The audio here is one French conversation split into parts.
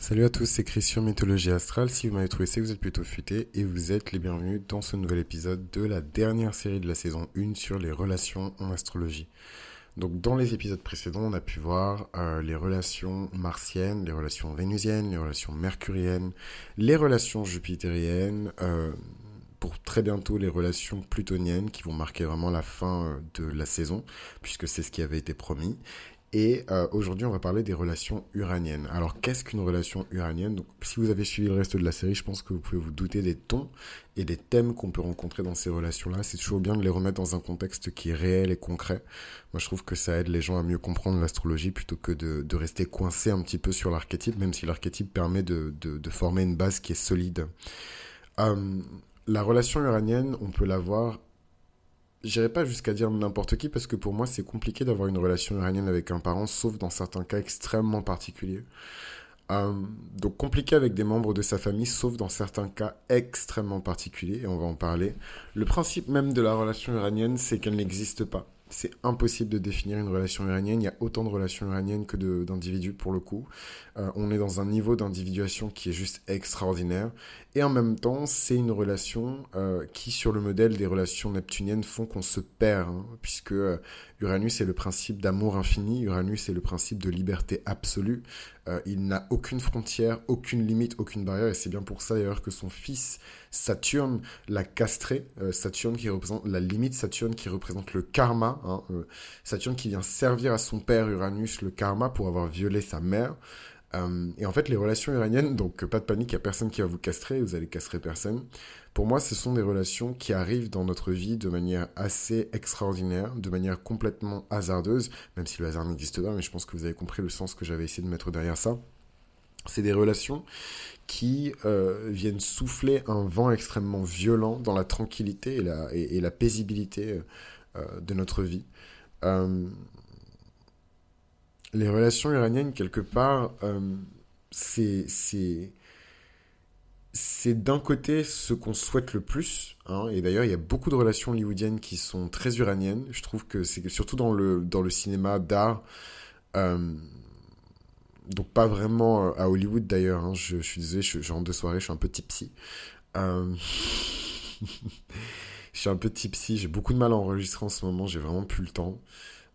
Salut à tous, c'est Christian Mythologie Astrale. Si vous m'avez trouvé, c'est que vous êtes plutôt futé et vous êtes les bienvenus dans ce nouvel épisode de la dernière série de la saison 1 sur les relations en astrologie. Donc dans les épisodes précédents, on a pu voir euh, les relations martiennes, les relations vénusiennes, les relations mercuriennes, les relations jupitériennes, euh, pour très bientôt les relations plutoniennes qui vont marquer vraiment la fin euh, de la saison, puisque c'est ce qui avait été promis. Et euh, aujourd'hui, on va parler des relations uraniennes. Alors, qu'est-ce qu'une relation uranienne? Donc, si vous avez suivi le reste de la série, je pense que vous pouvez vous douter des tons et des thèmes qu'on peut rencontrer dans ces relations-là. C'est toujours bien de les remettre dans un contexte qui est réel et concret. Moi, je trouve que ça aide les gens à mieux comprendre l'astrologie plutôt que de, rester coincé un petit peu sur l'archétype, même si l'archétype permet de, former une base qui est solide. Euh, la relation uranienne, on peut la voir J'irai pas jusqu'à dire n'importe qui parce que pour moi c'est compliqué d'avoir une relation uranienne avec un parent, sauf dans certains cas extrêmement particuliers. Euh, donc compliqué avec des membres de sa famille, sauf dans certains cas extrêmement particuliers, et on va en parler. Le principe même de la relation uranienne, c'est qu'elle n'existe pas c'est impossible de définir une relation uranienne. Il y a autant de relations uraniennes que d'individus pour le coup. Euh, on est dans un niveau d'individuation qui est juste extraordinaire. Et en même temps, c'est une relation euh, qui, sur le modèle des relations neptuniennes, font qu'on se perd. Hein, puisque euh, Uranus est le principe d'amour infini. Uranus est le principe de liberté absolue. Il n'a aucune frontière, aucune limite, aucune barrière. Et c'est bien pour ça d'ailleurs que son fils Saturne l'a castré. Saturne qui représente la limite, Saturne qui représente le karma Hein, euh, Saturne qui vient servir à son père Uranus le karma pour avoir violé sa mère. Euh, et en fait, les relations uraniennes, donc pas de panique, il n'y a personne qui va vous castrer, vous allez castrer personne. Pour moi, ce sont des relations qui arrivent dans notre vie de manière assez extraordinaire, de manière complètement hasardeuse, même si le hasard n'existe pas, mais je pense que vous avez compris le sens que j'avais essayé de mettre derrière ça. C'est des relations qui euh, viennent souffler un vent extrêmement violent dans la tranquillité et la, et la paisibilité euh, de notre vie. Euh, les relations iraniennes, quelque part, euh, c'est c'est d'un côté ce qu'on souhaite le plus. Hein, et d'ailleurs, il y a beaucoup de relations hollywoodiennes qui sont très uraniennes. Je trouve que c'est surtout dans le, dans le cinéma d'art. donc pas vraiment à Hollywood d'ailleurs. Hein, je, je, suis désolé, je, je, rentre de soirée, je suis un peu tipsy. Je suis un peu tipsy, j'ai beaucoup de mal à enregistrer en ce moment, j'ai vraiment plus le temps,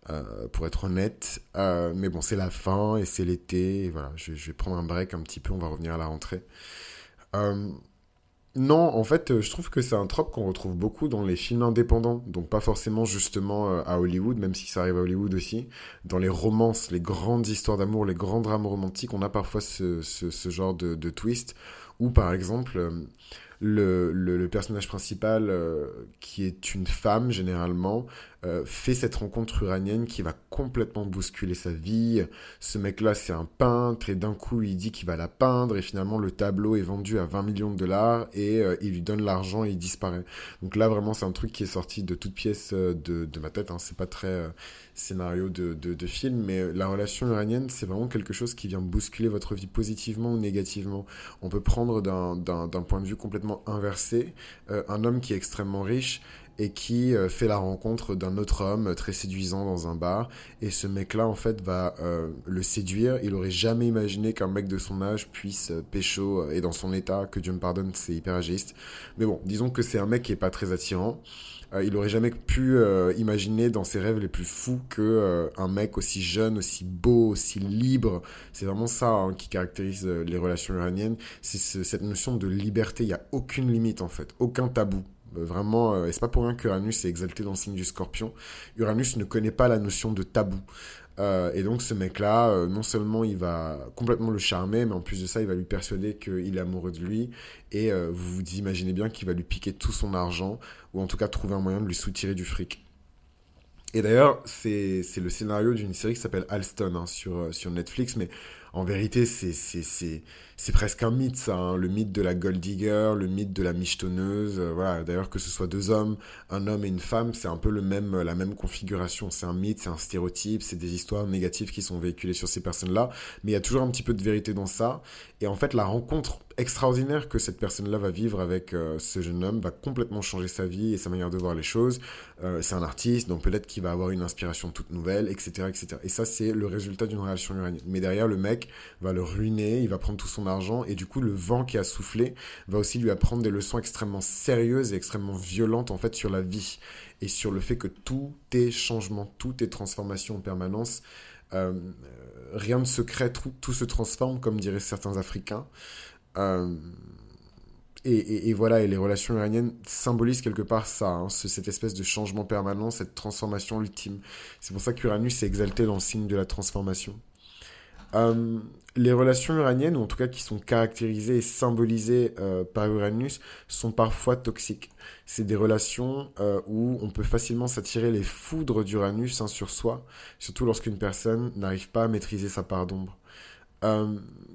euh, pour être honnête. Euh, mais bon, c'est la fin et c'est l'été, voilà, je, vais prendre un break un petit peu, on va revenir à la rentrée. Euh, non, en fait, je trouve que c'est un trope qu'on retrouve beaucoup dans les films indépendants, donc pas forcément justement à Hollywood, même si ça arrive à Hollywood aussi. Dans les romances, les grandes histoires d'amour, les grands drames romantiques, on a parfois ce, genre de, twist, où par exemple le, personnage principal, euh, qui est une femme généralement, euh, fait cette rencontre uranienne qui va complètement bousculer sa vie. Ce mec-là, c'est un peintre et d'un coup, il dit qu'il va la peindre et finalement, le tableau est vendu à 20 millions de dollars et euh, il lui donne l'argent et il disparaît. Donc là, vraiment, c'est un truc qui est sorti de toute pièce de, de ma tête. Hein. C'est pas très scénario de, de, de, film, mais la relation uranienne, c'est vraiment quelque chose qui vient bousculer votre vie positivement ou négativement. On peut prendre d'un point de vue complètement inversé un homme qui est extrêmement riche et qui euh, fait la rencontre d'un autre homme très séduisant dans un bar. Et ce mec-là, en fait, va euh, le séduire. Il aurait jamais imaginé qu'un mec de son âge puisse euh, pécho et dans son état, que Dieu me pardonne, c'est hyper agiste. Mais bon, disons que c'est un mec qui est pas très attirant. il aurait jamais pu imaginer dans ses rêves les plus fous que un mec aussi jeune, aussi beau, aussi libre. C'est vraiment ça hein, qui caractérise les relations iraniennes. C'est cette notion de liberté. Il y a aucune limite en fait, aucun tabou. Vraiment, euh, et c'est pas pour rien qu'Uranus est exalté dans le signe du scorpion. Uranus ne connaît pas la notion de tabou. Euh, et donc ce mec-là, euh, non seulement il va complètement le charmer, mais en plus de ça, il va lui persuader qu'il est amoureux de lui. Et vous vous imaginez bien qu'il va lui piquer tout son argent, ou en tout cas trouver un moyen de lui soutirer du fric. Et d'ailleurs, c'est le scénario d'une série qui s'appelle Alston hein, sur, sur Netflix, mais en vérité, c'est presque un mythe, ça. Hein. Le mythe de la gold digger, le mythe de la michetonneuse. Euh, voilà. D'ailleurs, que ce soit deux hommes, un homme et une femme, c'est un peu le même, la même configuration. C'est un mythe, c'est un stéréotype, c'est des histoires négatives qui sont véhiculées sur ces personnes-là. Mais il y a toujours un petit peu de vérité dans ça. Et en fait, la rencontre extraordinaire que cette personne-là va vivre avec euh, ce jeune homme va complètement changer sa vie et sa manière de voir les choses. Euh, c'est un artiste, donc peut-être qu'il va avoir une inspiration toute nouvelle, etc. etc. Et ça, c'est le résultat d'une relation uranienne. Mais derrière, le mec va le ruiner, il va prendre tout son argent, et du coup, le vent qui a soufflé va aussi lui apprendre des leçons extrêmement sérieuses et extrêmement violentes, en fait, sur la vie, et sur le fait que tout est changement, tout est transformation en permanence. Euh, rien ne se crée, tout, se transforme, comme diraient certains Africains. Euh, et, voilà, et les relations iraniennes symbolisent quelque part ça, hein, cette espèce de changement permanent, cette transformation ultime. C'est pour ça qu'Uranus est exalté dans le signe de la transformation. Euh, les relations uraniennes, ou en tout cas qui sont caractérisées et symbolisées euh, par Uranus, sont parfois toxiques. C'est des relations euh, où on peut facilement s'attirer les foudres d'Uranus hein, sur soi, surtout lorsqu'une personne n'arrive pas à maîtriser sa part d'ombre.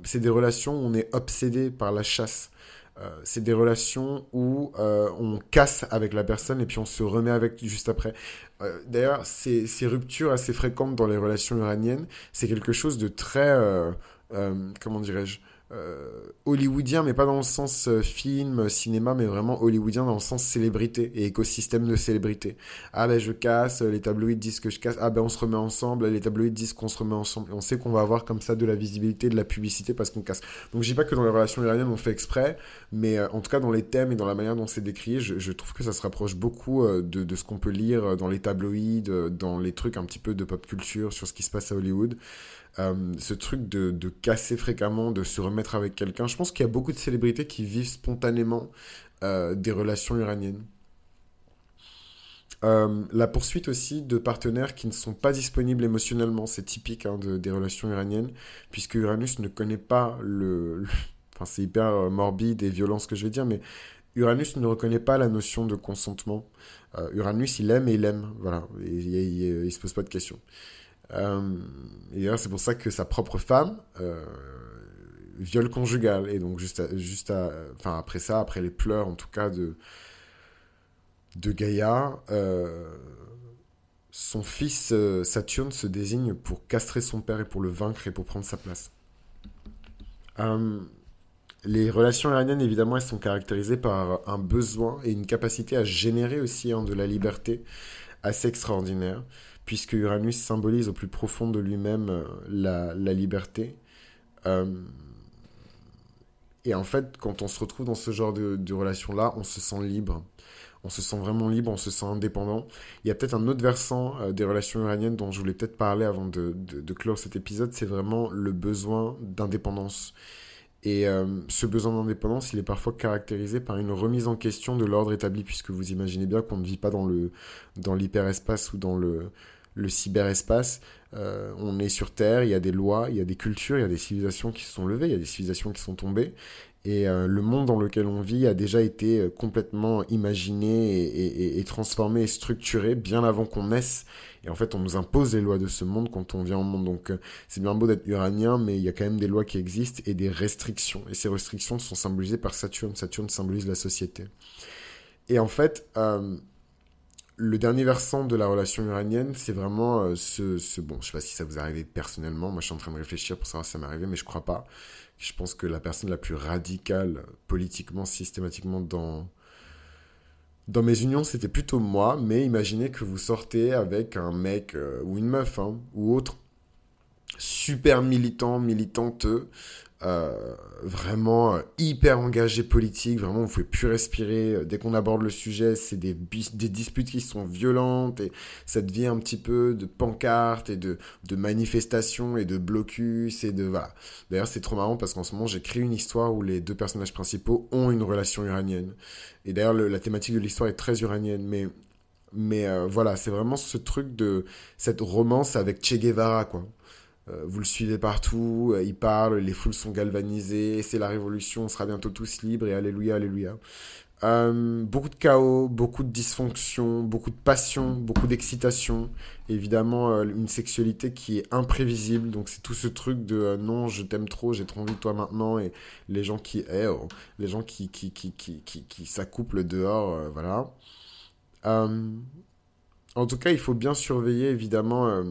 c'est des relations où on est obsédé par la chasse. Euh, c'est des relations où euh, on casse avec la personne et puis on se remet avec juste après. Euh, d'ailleurs, ces, ces, ruptures assez fréquentes dans les relations iraniennes, c'est quelque chose de très, comment dirais-je, hollywoodien, mais pas dans le sens euh, film, cinéma, mais vraiment hollywoodien dans le sens célébrité et écosystème de célébrité. Ah ben je casse, les tabloïds disent que je casse, ah ben on se remet ensemble, les tabloïds disent qu'on se remet ensemble. On sait qu'on va avoir comme ça de la visibilité, de la publicité parce qu'on casse. Donc je dis pas que dans les relations iraniennes on fait exprès, mais euh, en tout cas dans les thèmes et dans la manière dont c'est décrit, je, trouve que ça se rapproche beaucoup de, de, ce qu'on peut lire dans les tabloïds, dans les trucs un petit peu de pop culture sur ce qui se passe à Hollywood. Euh, ce truc de, casser fréquemment, de se remettre avec quelqu'un. Je pense qu'il y a beaucoup de célébrités qui vivent spontanément euh, des relations iraniennes. Euh, la poursuite aussi de partenaires qui ne sont pas disponibles émotionnellement, c'est typique hein, de, des relations iraniennes, puisque Uranus ne connaît pas le... Enfin, c'est hyper morbide et violent ce que je vais dire, mais Uranus ne reconnaît pas la notion de consentement. Uranus, il aime et il aime, voilà, il ne se pose pas de questions. Euh, et c'est pour ça que sa propre femme, euh, viol conjugal. Et donc, juste, juste après ça, après les pleurs, en tout cas, de, de Gaïa, euh, son fils Saturne se désigne pour castrer son père et pour le vaincre et pour prendre sa place. les relations iraniennes, évidemment, elles sont caractérisées par un besoin et une capacité à générer aussi hein, de la liberté assez extraordinaire puisque Uranus symbolise au plus profond de lui-même euh, la, liberté. Euh, et en fait, quand on se retrouve dans ce genre de, relation-là, on se sent libre. On se sent vraiment libre, on se sent indépendant. Il y a peut-être un autre versant euh, des relations iraniennes dont je voulais peut-être parler avant de, de clore cet épisode, c'est vraiment le besoin d'indépendance. Et ce besoin d'indépendance, il est parfois caractérisé par une remise en question de l'ordre établi, puisque vous imaginez bien qu'on ne vit pas dans le dans l'hyperespace ou dans le le cyberespace. Euh, on est sur Terre, il y a des lois, il y a des cultures, il y a des civilisations qui se sont levées, il y a des civilisations qui sont tombées. Et euh, le monde dans lequel on vit a déjà été euh, complètement imaginé et, transformé et structuré bien avant qu'on naisse. Et en fait, on nous impose les lois de ce monde quand on vient au monde. Donc, c'est bien beau d'être uranien, mais il y a quand même des lois qui existent et des restrictions. Et ces restrictions sont symbolisées par Saturne. Saturne symbolise la société. Et en fait, le dernier versant de la relation uranienne, c'est vraiment euh, ce, Bon, je sais pas si ça vous arrive personnellement. Moi, je suis en train de réfléchir pour savoir si ça m'est arrivé, mais je crois pas. Je pense que la personne la plus radicale, politiquement, systématiquement, dans, dans mes unions, c'était plutôt moi. Mais imaginez que vous sortez avec un mec euh, ou une meuf, hein, ou autre, super militant, militanteux, euh, vraiment euh, hyper engagé politique, vraiment vous pouvez plus respirer. Euh, dès qu'on aborde le sujet, c'est des, disputes qui sont violentes et ça devient un petit peu de pancartes et de, de manifestations et de blocus et de voilà. D'ailleurs c'est trop marrant parce qu'en ce moment j'écris une histoire où les deux personnages principaux ont une relation uranienne. Et d'ailleurs la thématique de l'histoire est très uranienne, mais mais voilà, c'est vraiment ce truc de cette romance avec Che Guevara, quoi. Euh, vous le suivez partout, euh, il parle, les foules sont galvanisées, c'est la révolution, on sera bientôt tous libres et alléluia, alléluia. Euh, beaucoup de chaos, beaucoup de dysfonction, beaucoup de passion, beaucoup d'excitation. Évidemment, une sexualité qui est imprévisible. Donc, c'est tout ce truc de non, je t'aime trop, j'ai trop envie de toi maintenant. Et les gens qui, les gens qui, qui, qui, qui, qui, qui s'accouplent dehors, voilà. en tout cas, il faut bien surveiller, évidemment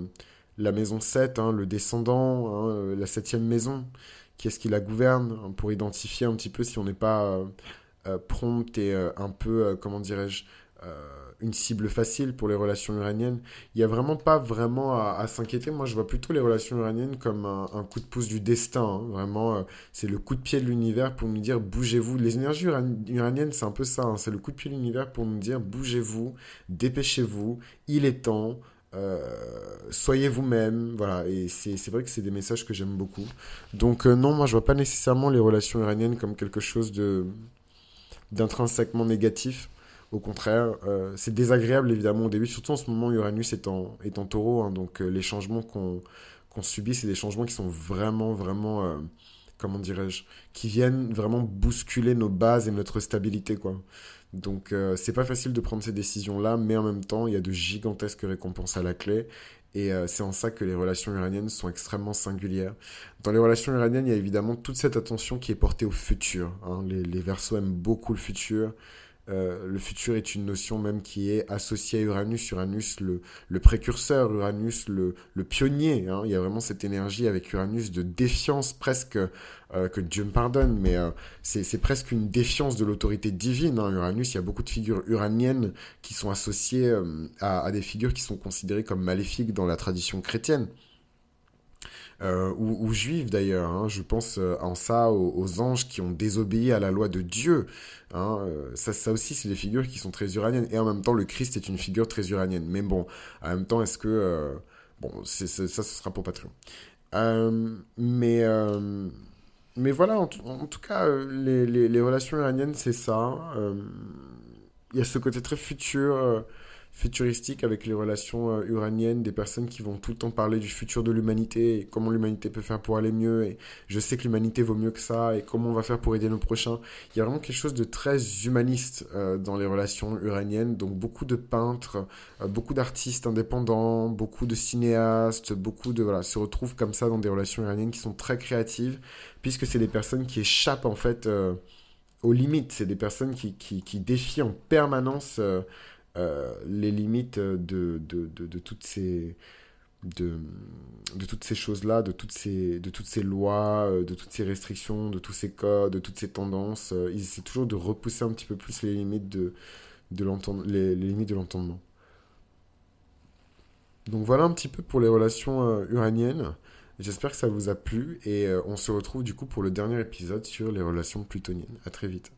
la maison 7, hein, le descendant, hein, euh, la septième maison, qui est-ce qui la gouverne, hein, pour identifier un petit peu si on n'est pas euh, euh, prompt et un peu, comment dirais-je, une cible facile pour les relations uraniennes. Il n'y a vraiment pas vraiment à, s'inquiéter. Moi, je vois plutôt les relations uraniennes comme un, coup de pouce du destin. Vraiment, c'est le coup de pied de l'univers pour nous dire bougez-vous. Les énergies uraniennes, c'est un peu ça. C'est le coup de pied de l'univers pour nous dire bougez-vous, dépêchez-vous, il est temps. Euh, soyez vous-même, voilà, et c'est vrai que c'est des messages que j'aime beaucoup. Donc euh, non, moi je vois pas nécessairement les relations uraniennes comme quelque chose de d'intrinsèquement négatif. Au contraire, euh, c'est désagréable évidemment au début, surtout en ce moment Uranus est en, est en taureau, hein, donc les changements qu'on subit, c'est des changements qui sont vraiment, vraiment, comment dirais-je, qui viennent vraiment bousculer nos bases et notre stabilité, quoi. Donc c'est pas facile de prendre ces décisions-là, mais en même temps, il y a de gigantesques récompenses à la clé. Et c'est en ça que les relations uraniennes sont extrêmement singulières. Dans les relations uraniennes, il y a évidemment toute cette attention qui est portée au futur. Hein. Les, les aiment beaucoup le futur. Euh, le futur est une notion même qui est associée à Uranus. Uranus, le, précurseur, Uranus, le, pionnier. Hein. Il y a vraiment cette énergie avec Uranus de défiance presque, euh, que Dieu me pardonne, mais euh, c'est presque une défiance de l'autorité divine. Hein. Uranus, il y a beaucoup de figures uraniennes qui sont associées à des figures qui sont considérées comme maléfiques dans la tradition chrétienne. Euh, ou, juives d'ailleurs. Hein. Je pense euh, en ça aux, anges qui ont désobéi à la loi de Dieu. Hein. Euh, ça, ça aussi, c'est des figures qui sont très uraniennes. Et en même temps, le Christ est une figure très uranienne. Mais bon, en même temps, est-ce que... bon, c'est, ça, ce sera pour Patreon. mais... mais voilà, en, tout cas, les, les, les relations uraniennes, c'est ça. Il y a ce côté très futur futuristique avec les relations euh, uraniennes, des personnes qui vont tout le temps parler du futur de l'humanité et comment l'humanité peut faire pour aller mieux et je sais que l'humanité vaut mieux que ça et comment on va faire pour aider nos prochains. Il y a vraiment quelque chose de très humaniste euh, dans les relations uraniennes, donc beaucoup de peintres, euh, beaucoup d'artistes indépendants, beaucoup de cinéastes, beaucoup de voilà, se retrouvent comme ça dans des relations uraniennes qui sont très créatives puisque c'est des personnes qui échappent en fait aux limites, c'est des personnes qui, qui, qui, défient en permanence euh, les limites de, de, de, toutes ces de, de toutes ces choses-là, de toutes ces, de toutes ces lois, euh, de toutes ces restrictions, de tous ces codes, de toutes ces tendances. Euh, ils essaient toujours de repousser un petit peu plus les limites de, de les, les, limites de l'entendement. Donc voilà un petit peu pour les relations uraniennes. J'espère que ça vous a plu et on se retrouve du coup pour le dernier épisode sur les relations plutoniennes. À très vite.